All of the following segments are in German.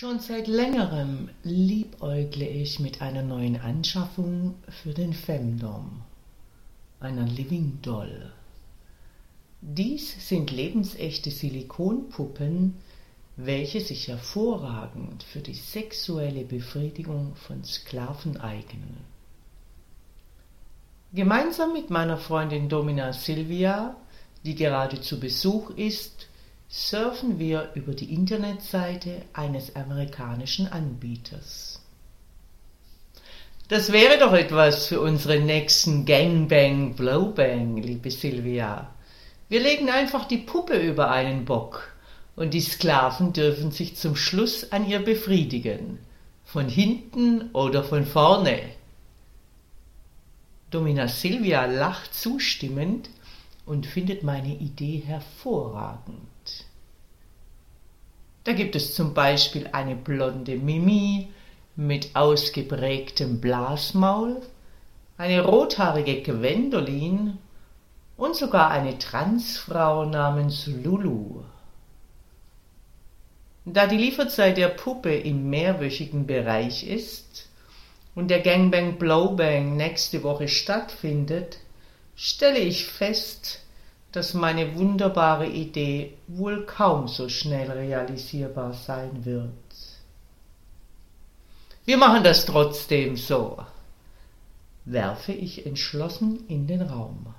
Schon seit längerem liebäugle ich mit einer neuen Anschaffung für den Femdom, einer Living Doll. Dies sind lebensechte Silikonpuppen, welche sich hervorragend für die sexuelle Befriedigung von Sklaven eignen. Gemeinsam mit meiner Freundin Domina Silvia, die gerade zu Besuch ist, surfen wir über die Internetseite eines amerikanischen Anbieters. Das wäre doch etwas für unseren nächsten Gangbang Blowbang, liebe Silvia. Wir legen einfach die Puppe über einen Bock und die Sklaven dürfen sich zum Schluss an ihr befriedigen, von hinten oder von vorne. Domina Silvia lacht zustimmend und findet meine Idee hervorragend. Da gibt es zum Beispiel eine blonde Mimi mit ausgeprägtem Blasmaul, eine rothaarige Gwendolin und sogar eine Transfrau namens Lulu. Da die Lieferzeit der Puppe im mehrwöchigen Bereich ist und der Gangbang Blowbang nächste Woche stattfindet, stelle ich fest, dass meine wunderbare Idee wohl kaum so schnell realisierbar sein wird. Wir machen das trotzdem so, werfe ich entschlossen in den Raum.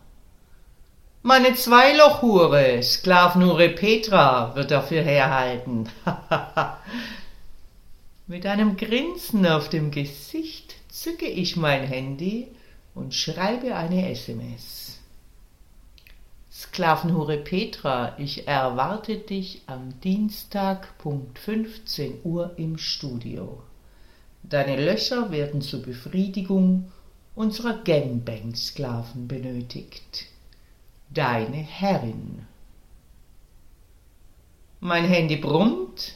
Meine Zweilochhure, Sklavenhure Petra, wird dafür herhalten. Mit einem Grinsen auf dem Gesicht zücke ich mein Handy und schreibe eine SMS. Sklavenhure Petra, ich erwarte dich am Dienstag Punkt 15 Uhr im Studio. Deine Löcher werden zur Befriedigung unserer Gangbang-Sklaven benötigt. Deine Herrin. Mein Handy brummt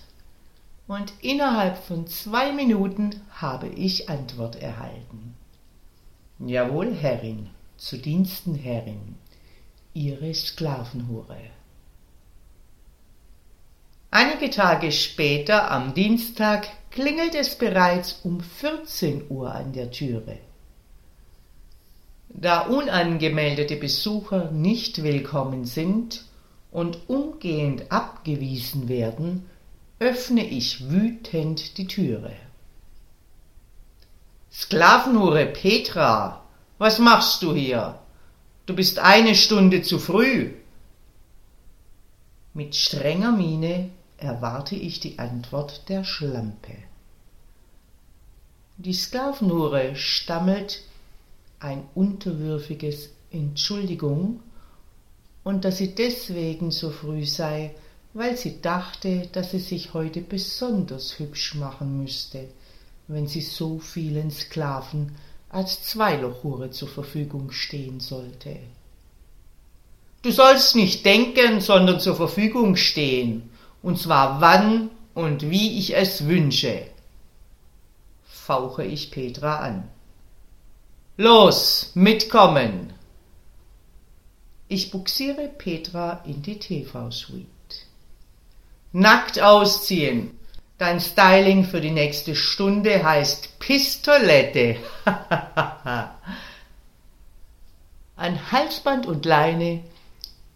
und innerhalb von zwei Minuten habe ich Antwort erhalten. Jawohl, Herrin, zu Diensten, Herrin ihre Sklavenhure. Einige Tage später, am Dienstag, klingelt es bereits um 14 Uhr an der Türe. Da unangemeldete Besucher nicht willkommen sind und umgehend abgewiesen werden, öffne ich wütend die Türe. Sklavenhure Petra, was machst du hier? Du bist eine Stunde zu früh. Mit strenger Miene erwarte ich die Antwort der Schlampe. Die Sklavenhure stammelt ein unterwürfiges Entschuldigung und dass sie deswegen so früh sei, weil sie dachte, dass sie sich heute besonders hübsch machen müsste, wenn sie so vielen Sklaven als Zweilochhure zur Verfügung stehen sollte. Du sollst nicht denken, sondern zur Verfügung stehen, und zwar wann und wie ich es wünsche, fauche ich Petra an. Los, mitkommen! Ich buxiere Petra in die TV-Suite. Nackt ausziehen, Dein Styling für die nächste Stunde heißt Pistolette. An Halsband und Leine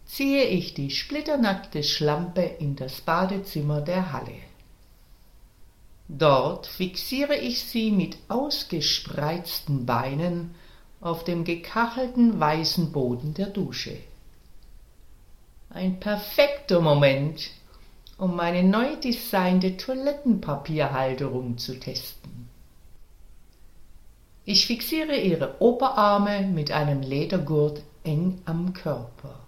ziehe ich die splitternackte Schlampe in das Badezimmer der Halle. Dort fixiere ich sie mit ausgespreizten Beinen auf dem gekachelten weißen Boden der Dusche. Ein perfekter Moment, um meine neu designte Toilettenpapierhalterung zu testen. Ich fixiere ihre Oberarme mit einem Ledergurt eng am Körper.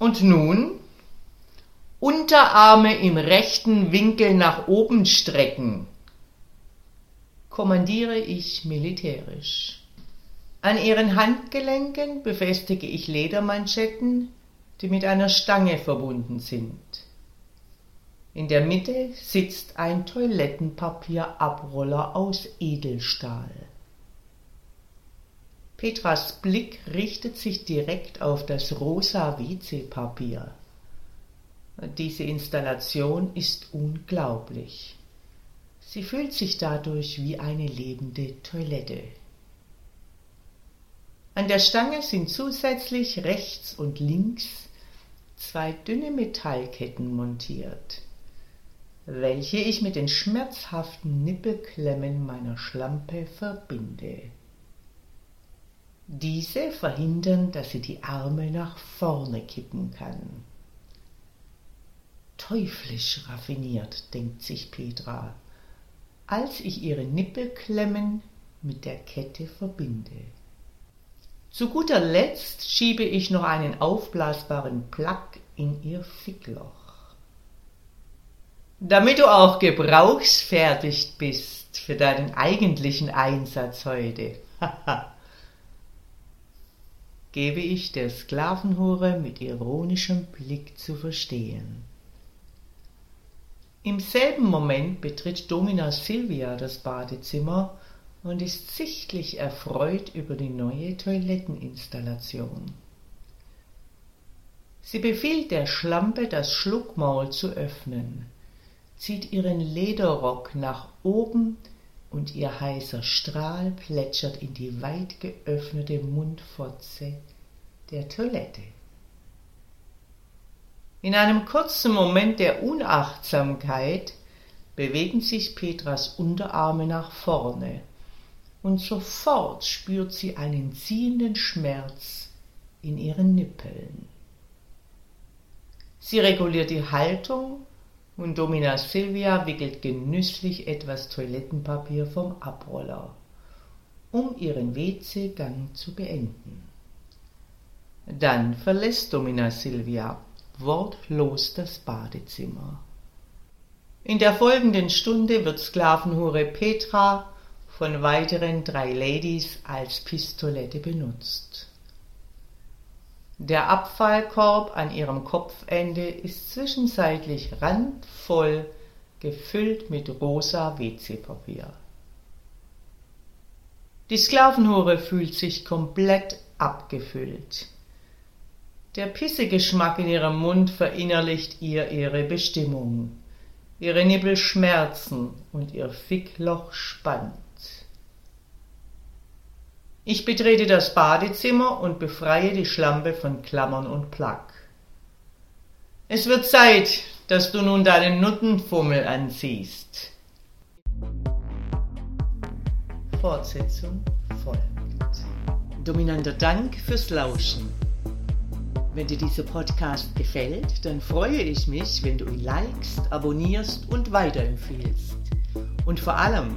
Und nun Unterarme im rechten Winkel nach oben strecken. kommandiere ich militärisch. An ihren Handgelenken befestige ich Ledermanschetten, die mit einer Stange verbunden sind. In der Mitte sitzt ein Toilettenpapierabroller aus Edelstahl. Petras Blick richtet sich direkt auf das rosa WC-Papier. Diese Installation ist unglaublich. Sie fühlt sich dadurch wie eine lebende Toilette. An der Stange sind zusätzlich rechts und links zwei dünne Metallketten montiert, welche ich mit den schmerzhaften Nippelklemmen meiner Schlampe verbinde. Diese verhindern, dass sie die Arme nach vorne kippen kann. Teuflisch raffiniert, denkt sich Petra, als ich ihre Nippelklemmen mit der Kette verbinde. Zu guter Letzt schiebe ich noch einen aufblasbaren Plug in ihr Fickloch. Damit du auch gebrauchsfertig bist für deinen eigentlichen Einsatz heute. Gebe ich der Sklavenhure mit ironischem Blick zu verstehen. Im selben Moment betritt Domina Silvia das Badezimmer und ist sichtlich erfreut über die neue Toiletteninstallation. Sie befiehlt der Schlampe, das Schluckmaul zu öffnen, zieht ihren Lederrock nach oben und ihr heißer Strahl plätschert in die weit geöffnete Mundfotze der Toilette. In einem kurzen Moment der Unachtsamkeit bewegen sich Petras Unterarme nach vorne und sofort spürt sie einen ziehenden Schmerz in ihren Nippeln. Sie reguliert die Haltung und Domina Silvia wickelt genüsslich etwas Toilettenpapier vom Abroller, um ihren WC-Gang zu beenden. Dann verlässt Domina Silvia wortlos das Badezimmer. In der folgenden Stunde wird Sklavenhure Petra von weiteren drei Ladies als Pistolette benutzt. Der Abfallkorb an ihrem Kopfende ist zwischenzeitlich randvoll gefüllt mit rosa WC-Papier. Die Sklavenhure fühlt sich komplett abgefüllt. Der Pissegeschmack in ihrem Mund verinnerlicht ihr ihre Bestimmung. Ihre Nippel schmerzen und ihr Fickloch spannt. Ich betrete das Badezimmer und befreie die Schlampe von Klammern und Plack. Es wird Zeit, dass du nun deinen Nuttenfummel anziehst. Fortsetzung folgt. Dominanter Dank fürs Lauschen. Wenn dir dieser Podcast gefällt, dann freue ich mich, wenn du ihn likest, abonnierst und weiterempfiehlst. Und vor allem,